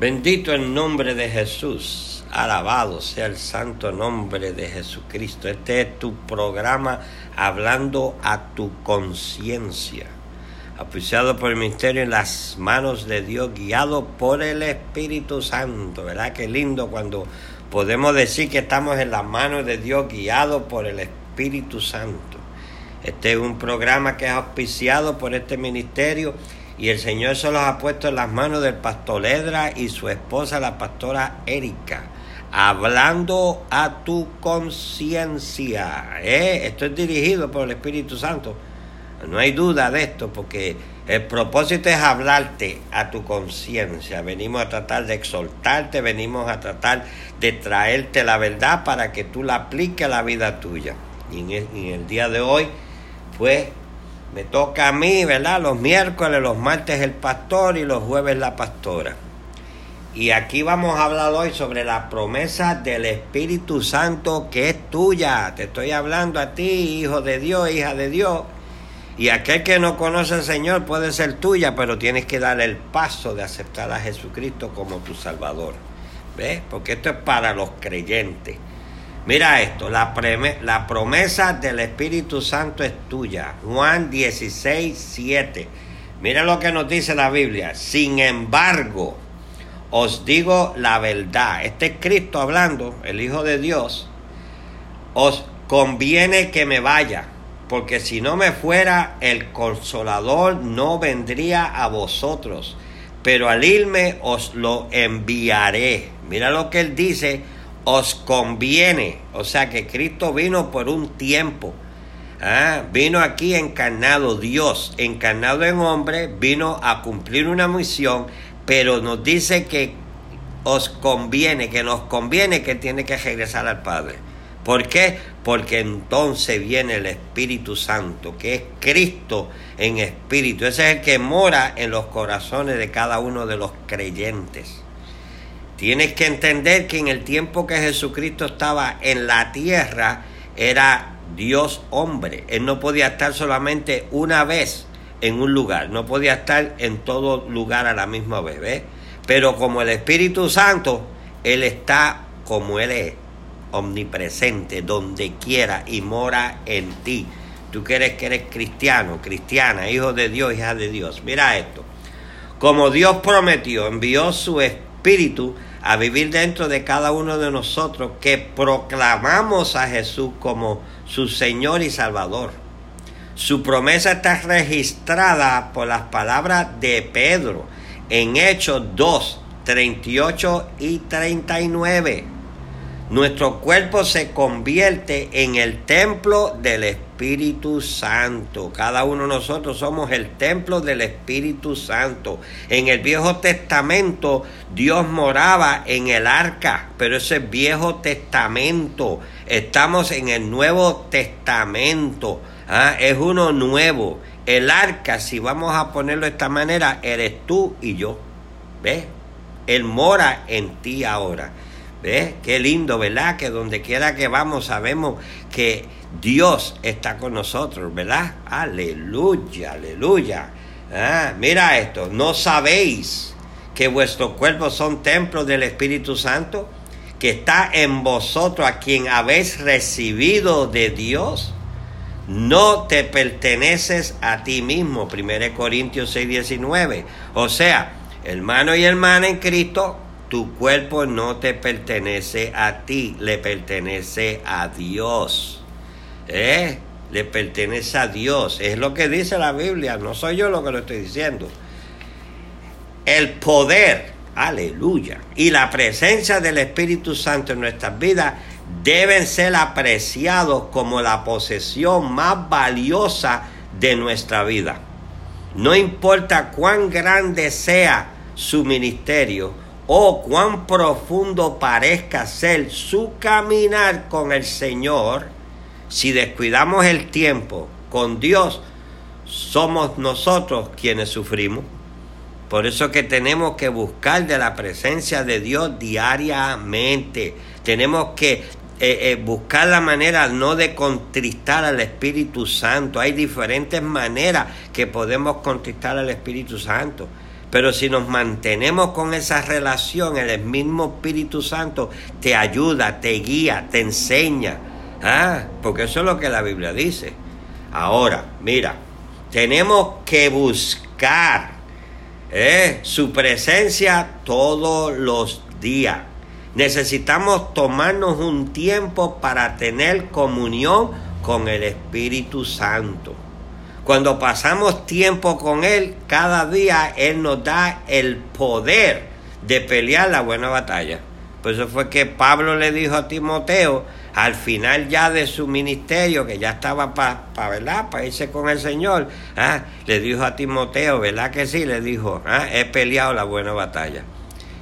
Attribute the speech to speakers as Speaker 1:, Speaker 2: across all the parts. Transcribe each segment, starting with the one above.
Speaker 1: Bendito el nombre de Jesús. Alabado sea el santo nombre de Jesucristo. Este es tu programa hablando a tu conciencia. Apreciado por el ministerio en las manos de Dios, guiado por el Espíritu Santo. ¿Verdad? Qué lindo cuando podemos decir que estamos en las manos de Dios, guiado por el Espíritu Santo. Este es un programa que es auspiciado por este ministerio y el Señor se los ha puesto en las manos del pastor Edra y su esposa, la pastora Erika. Hablando a tu conciencia. ¿eh? Esto es dirigido por el Espíritu Santo. No hay duda de esto, porque el propósito es hablarte a tu conciencia. Venimos a tratar de exhortarte, venimos a tratar de traerte la verdad para que tú la apliques a la vida tuya. Y en el, día de hoy, pues me toca a mí, ¿verdad? Los miércoles, los martes el pastor y los jueves la pastora. Y aquí vamos a hablar hoy sobre la promesa del Espíritu Santo que es tuya. Te estoy hablando a ti, hijo de Dios, hija de Dios. Y aquel que no conoce al Señor puede ser tuya, pero tienes que dar el paso de aceptar a Jesucristo como tu Salvador. ¿Ves? Porque esto es para los creyentes. Mira esto, la, promesa del Espíritu Santo es tuya. Juan 16, 7. Mira lo que nos dice la Biblia. Sin embargo, os digo la verdad. Este es Cristo hablando, el Hijo de Dios. Os conviene que me vaya, porque si no me fuera, el consolador no vendría a vosotros. Pero al irme os lo enviaré. Mira lo que él dice os conviene. O sea que Cristo vino por un tiempo. Ah, vino aquí encarnado Dios, encarnado en hombre, vino a cumplir una misión, pero nos dice que os conviene, que nos conviene que tiene que regresar al Padre. ¿Por qué? Porque entonces viene el Espíritu Santo, que es Cristo en espíritu. Ese es el que mora en los corazones de cada uno de los creyentes. Tienes que entender que en el tiempo que Jesucristo estaba en la tierra era Dios hombre. Él no podía estar solamente una vez en un lugar, no podía estar en todo lugar a la misma vez. ¿ves? Pero como el Espíritu Santo, Él está como Él es, omnipresente, donde quiera y mora en ti. Tú quieres que eres cristiano, cristiana, hijo de Dios, hija de Dios. Mira esto. Como Dios prometió, envió su Espíritu a vivir dentro de cada uno de nosotros que proclamamos a Jesús como su Señor y Salvador. Su promesa está registrada por las palabras de Pedro en Hechos 2, 38 y 39. Nuestro cuerpo se convierte en el templo del Espíritu Santo. Cada uno de nosotros somos el templo del Espíritu Santo. En el Viejo Testamento Dios moraba en el arca, pero ese es Viejo Testamento. Estamos en el Nuevo Testamento. ¿ah? Es uno nuevo. El arca, si vamos a ponerlo de esta manera, eres tú y yo. ¿Ves? Él mora en ti ahora. ¿Ves? Qué lindo, ¿verdad? Que donde quiera que vamos sabemos que Dios está con nosotros, ¿verdad? Aleluya, aleluya. Ah, mira esto, ¿no sabéis que vuestros cuerpos son templos del Espíritu Santo? Que está en vosotros a quien habéis recibido de Dios. No te perteneces a ti mismo, 1 Corintios 6, 19. O sea, hermano y hermana en Cristo, tu cuerpo no te pertenece a ti, le pertenece a Dios. ¿Eh? Le pertenece a Dios. Es lo que dice la Biblia, no soy yo lo que lo estoy diciendo. El poder, aleluya, y la presencia del Espíritu Santo en nuestras vidas deben ser apreciados como la posesión más valiosa de nuestra vida. No importa cuán grande sea su ministerio, o cuán profundo parezca ser su caminar con el Señor, si descuidamos el tiempo con Dios, somos nosotros quienes sufrimos. Por eso que tenemos que buscar de la presencia de Dios diariamente. Tenemos que eh, eh, buscar la manera no de contristar al Espíritu Santo. Hay diferentes maneras que podemos contristar al Espíritu Santo. Pero si nos mantenemos con esa relación, el mismo Espíritu Santo te ayuda, te guía, te enseña. ¿Ah? Porque eso es lo que la Biblia dice. Ahora, mira, tenemos que buscar ¿eh? su presencia todos los días. Necesitamos tomarnos un tiempo para tener comunión con el Espíritu Santo. Cuando pasamos tiempo con Él, cada día Él nos da el poder de pelear la buena batalla. Por eso fue que Pablo le dijo a Timoteo, al final ya de su ministerio, que ya estaba para para irse con el Señor, ¿ah? le dijo a Timoteo, ¿verdad que sí? Le dijo, ¿ah? he peleado la buena batalla.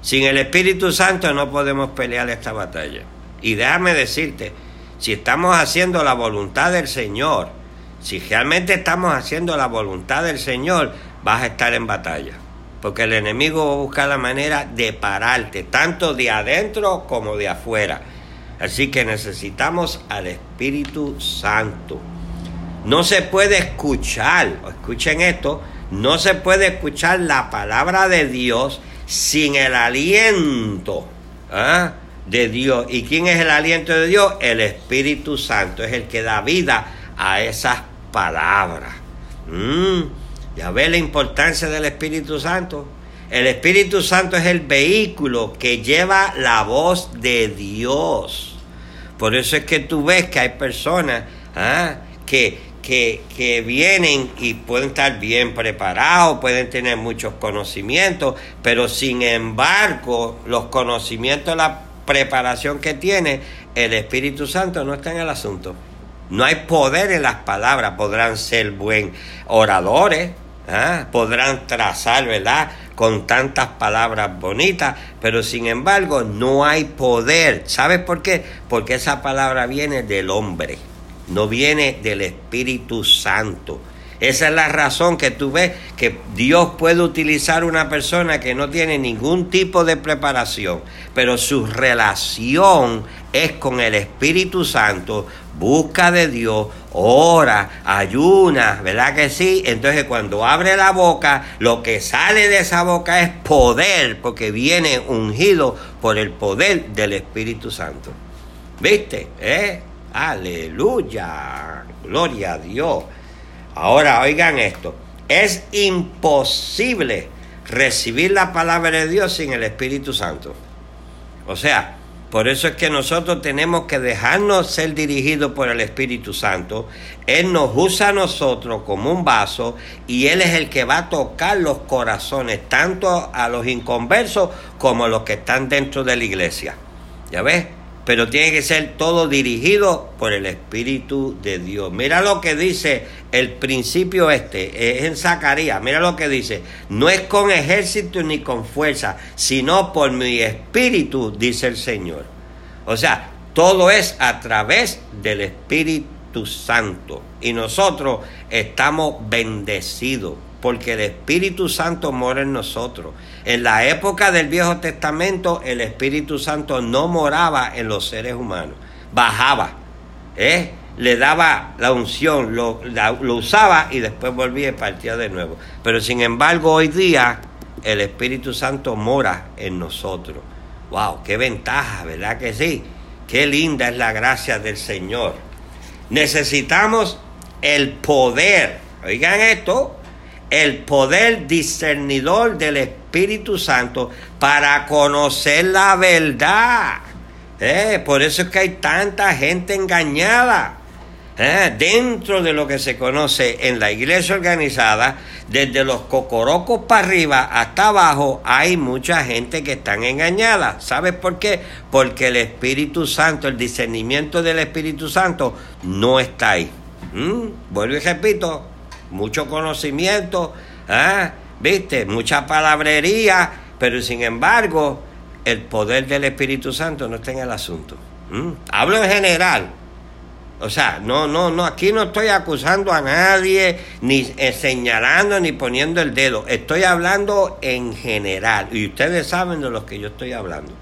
Speaker 1: Sin el Espíritu Santo no podemos pelear esta batalla. Y déjame decirte, si estamos haciendo la voluntad del Señor, si realmente estamos haciendo la voluntad del Señor, vas a estar en batalla. Porque el enemigo va a buscar la manera de pararte, tanto de adentro como de afuera. Así que necesitamos al Espíritu Santo. No se puede escuchar, escuchen esto, no se puede escuchar la palabra de Dios sin el aliento ¿ah? de Dios. ¿Y quién es el aliento de Dios? El Espíritu Santo es el que da vida a esas palabra. Mm, ya ve la importancia del Espíritu Santo. El Espíritu Santo es el vehículo que lleva la voz de Dios. Por eso es que tú ves que hay personas ah, que, que, que, vienen y pueden estar bien preparados, pueden tener muchos conocimientos, pero sin embargo los conocimientos, la preparación que tiene, el Espíritu Santo no está en el asunto. No hay poder en las palabras, podrán ser buen oradores, ¿ah? podrán trazar, ¿verdad? Con tantas palabras bonitas, pero sin embargo no hay poder. ¿Sabes por qué? Porque esa palabra viene del hombre, no viene del Espíritu Santo. Esa es la razón que tú ves que Dios puede utilizar una persona que no tiene ningún tipo de preparación, pero su relación es con el Espíritu Santo, busca de Dios, ora, ayuna, ¿verdad que sí? Entonces cuando abre la boca, lo que sale de esa boca es poder, porque viene ungido por el poder del Espíritu Santo. ¿Viste? ¿Eh? Aleluya. Gloria a Dios. Ahora oigan esto. Es imposible recibir la palabra de Dios sin el Espíritu Santo. O sea, por eso es que nosotros tenemos que dejarnos ser dirigidos por el Espíritu Santo. Él nos usa a nosotros como un vaso y Él es el que va a tocar los corazones, tanto a los inconversos como a los que están dentro de la iglesia. ¿Ya ves? Pero tiene que ser todo dirigido por el Espíritu de Dios. Mira lo que dice el principio este, es en Zacarías, mira lo que dice, no es con ejército ni con fuerza, sino por mi Espíritu, dice el Señor. O sea, todo es a través del Espíritu Santo y nosotros estamos bendecidos porque el Espíritu Santo mora en nosotros. En la época del Viejo Testamento, el Espíritu Santo no moraba en los seres humanos, bajaba, ¿eh? le daba la unción, lo, lo usaba y después volvía y partía de nuevo. Pero sin embargo, hoy día el Espíritu Santo mora en nosotros. ¡Wow! ¡Qué ventaja! ¿Verdad que sí? ¡Qué linda es la gracia del Señor! Necesitamos el poder. Oigan esto, el poder discernidor del Espíritu Santo para conocer la verdad. Eh, por eso es que hay tanta gente engañada. Eh, dentro de lo que se conoce en la iglesia organizada, desde los cocorocos para arriba hasta abajo, hay mucha gente que están engañada. ¿Sabes por qué? Porque el Espíritu Santo, el discernimiento del Espíritu Santo no está ahí. ¿Mm? Vuelvo y repito, mucho conocimiento, ¿ah? ¿viste? Mucha palabrería, pero sin embargo, el poder del Espíritu Santo no está en el asunto. Hablo en general. O sea, no, no, no, aquí no estoy acusando a nadie, ni eh, señalando, ni poniendo el dedo. Estoy hablando en general. Y ustedes saben de lo que yo estoy hablando.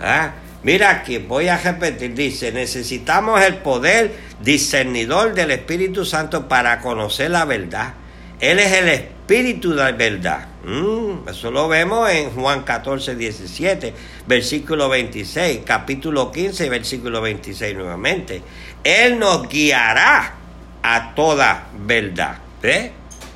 Speaker 1: ¿Ah? Mira aquí, voy a repetir, dice, necesitamos el poder discernidor del Espíritu Santo para conocer la verdad. Él es el Espíritu de la verdad. Mm, eso lo vemos en Juan 14, 17, versículo 26, capítulo 15, versículo 26 nuevamente. Él nos guiará a toda verdad. ¿Ves?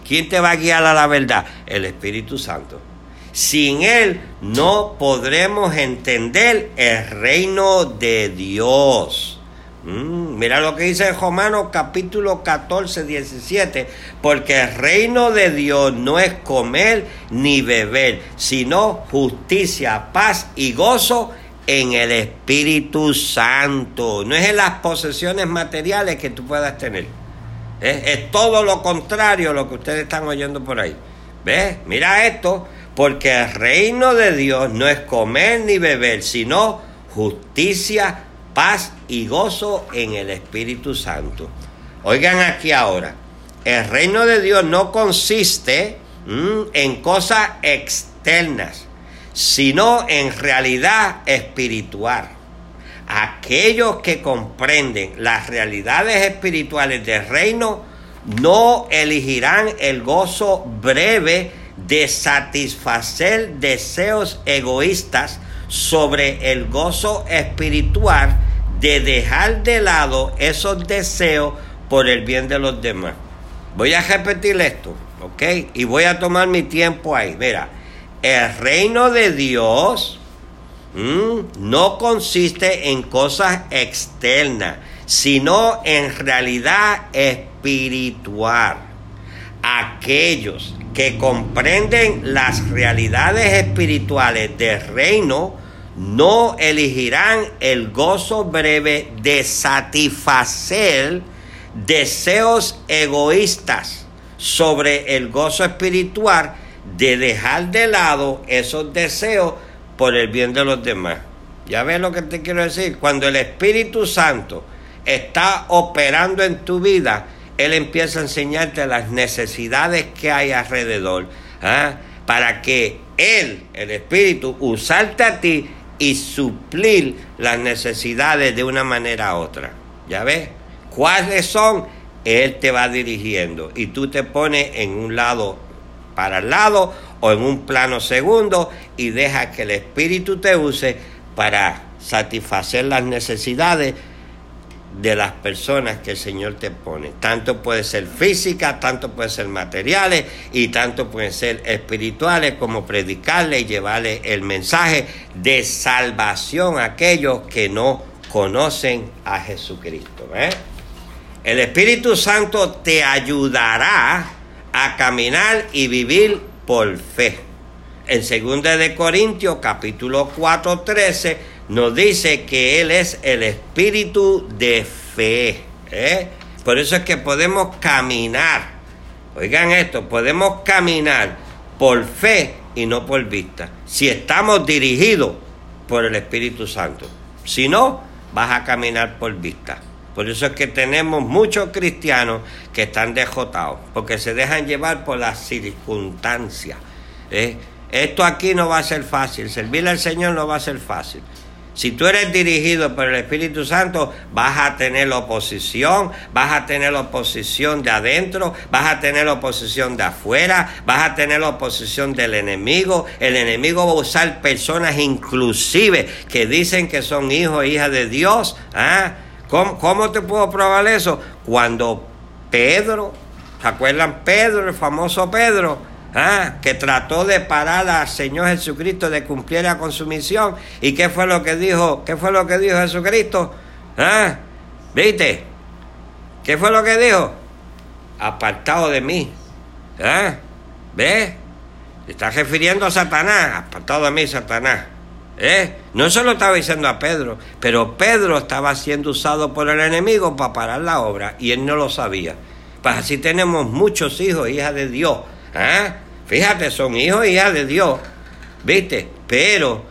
Speaker 1: ¿Quién te va a guiar a la verdad? El Espíritu Santo. Sin Él no podremos entender el reino de Dios. Mm, mira lo que dice Romanos capítulo 14, 17. Porque el reino de Dios no es comer ni beber, sino justicia, paz y gozo en el Espíritu Santo. No es en las posesiones materiales que tú puedas tener. Es, todo lo contrario a lo que ustedes están oyendo por ahí. ¿Ves? Mira esto. Porque el reino de Dios no es comer ni beber, sino justicia, paz y gozo en el Espíritu Santo. Oigan aquí ahora, el reino de Dios no consiste en cosas externas, sino en realidad espiritual. Aquellos que comprenden las realidades espirituales del reino no elegirán el gozo breve de satisfacer deseos egoístas sobre el gozo espiritual de dejar de lado esos deseos por el bien de los demás. Voy a repetir esto, ¿ok? Y voy a tomar mi tiempo ahí. Mira, el reino de Dios no consiste en cosas externas, sino en realidad espiritual. Aquellos que comprenden las realidades espirituales del reino no elegirán el gozo breve de satisfacer deseos egoístas sobre el gozo espiritual de dejar de lado esos deseos por el bien de los demás. Ya ves lo que te quiero decir. Cuando el Espíritu Santo está operando en tu vida, Él empieza a enseñarte las necesidades que hay alrededor, ¿ah? para que Él, el Espíritu, usarte a ti y suplir las necesidades de una manera u otra. ¿Ya ves? ¿Cuáles son? Él te va dirigiendo y tú te pones en un lado para el lado o en un plano segundo y deja que el Espíritu te use para satisfacer las necesidades de las personas que el Señor te pone. Tanto puede ser física, tanto puede ser materiales y tanto pueden ser espirituales como predicarle y llevarle el mensaje de salvación a aquellos que no conocen a Jesucristo. ¿eh? El Espíritu Santo te ayudará a caminar y vivir por fe. En 2 de Corintios capítulo 4, 13 nos dice que Él es el espíritu de fe. ¿eh? Por eso es que podemos caminar. Oigan esto, podemos caminar por fe y no por vista. Si estamos dirigidos por el Espíritu Santo. Si no, vas a caminar por vista. Por eso es que tenemos muchos cristianos que están dejotados, porque se dejan llevar por las circunstancias. ¿eh? Esto aquí no va a ser fácil, servirle al Señor no va a ser fácil. Si tú eres dirigido por el Espíritu Santo, vas a tener oposición, vas a tener oposición de adentro, vas a tener oposición de afuera, vas a tener oposición del enemigo. El enemigo va a usar personas inclusive que dicen que son hijos e hijas de Dios. ¿ah? ¿Cómo, ¿Cómo te puedo probar eso? Cuando Pedro, ¿se acuerdan Pedro, el famoso Pedro? ¿Ah? que trató de parar al Señor Jesucristo de cumpliera con su misión. ¿Y qué fue lo que dijo? ¿Qué fue lo que dijo Jesucristo? ¿Ah? ¿Viste? ¿Qué fue lo que dijo? Apartado de mí. ¿Ah? ¿Ves? Está refiriendo a Satanás. Apartado de mí, Satanás. ¿Eh? No se lo estaba diciendo a Pedro, pero Pedro estaba siendo usado por el enemigo para parar la obra y él no lo sabía. Pues así tenemos muchos hijos, hijas de Dios, ¿Ah? Fíjate, son hijos y hijas de Dios, ¿viste? Pero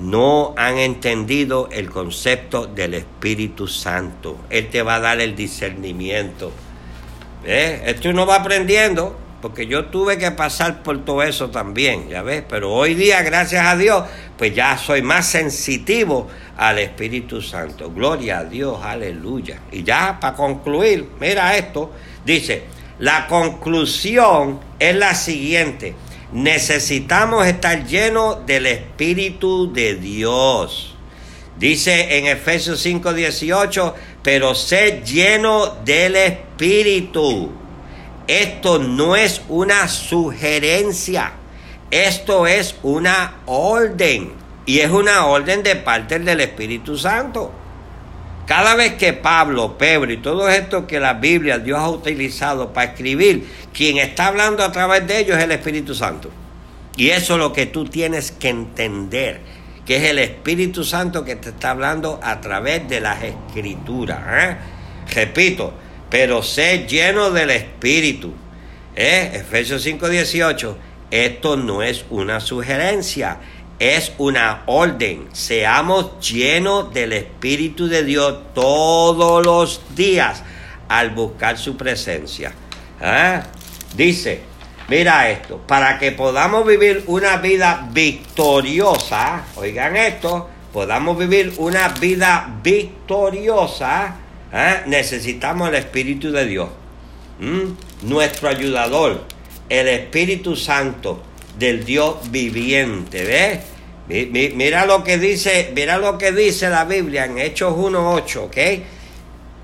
Speaker 1: no han entendido el concepto del Espíritu Santo. Él te va a dar el discernimiento. ¿Eh? Esto uno va aprendiendo, porque yo tuve que pasar por todo eso también, ya ves, pero hoy día, gracias a Dios, pues ya soy más sensitivo al Espíritu Santo. Gloria a Dios, aleluya. Y ya para concluir, mira esto, dice, la conclusión es la siguiente. Necesitamos estar llenos del Espíritu de Dios. Dice en Efesios 5:18, pero ser lleno del Espíritu. Esto no es una sugerencia, esto es una orden. Y es una orden de parte del Espíritu Santo. Cada vez que Pablo, Pedro y todo esto que la Biblia Dios ha utilizado para escribir, quien está hablando a través de ellos es el Espíritu Santo. Y eso es lo que tú tienes que entender, que es el Espíritu Santo que te está hablando a través de las escrituras. ¿eh? Repito, pero sé lleno del Espíritu. ¿eh? Efesios 5:18, esto no es una sugerencia es una orden. Seamos llenos del Espíritu de Dios todos los días al buscar su presencia. ¿Ah? Dice, mira esto, para que podamos vivir una vida victoriosa, oigan esto, podamos vivir una vida victoriosa, ¿ah? necesitamos el Espíritu de Dios. Nuestro ayudador, el Espíritu Santo del Dios viviente, ¿ves? Mira lo que dice, mira lo que dice la Biblia en Hechos 1.8, ¿ok?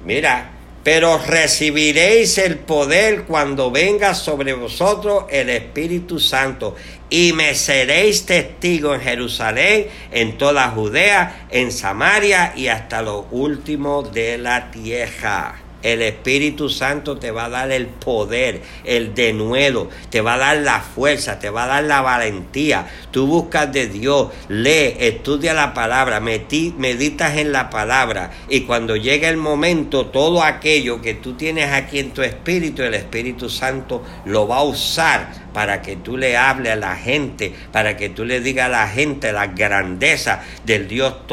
Speaker 1: Mira, pero recibiréis el poder cuando venga sobre vosotros el Espíritu Santo y me seréis testigo en Jerusalén, en toda Judea, en Samaria y hasta lo último de la tierra. El Espíritu Santo te va a dar el poder, el denuedo, te va a dar la fuerza, te va a dar la valentía. Tú buscas de Dios, lee, estudia la palabra, meditas en la palabra y cuando llegue el momento, todo aquello que tú tienes aquí en tu espíritu, el Espíritu Santo lo va a usar para que tú le hables a la gente, para que tú le digas a la gente la grandeza del Dios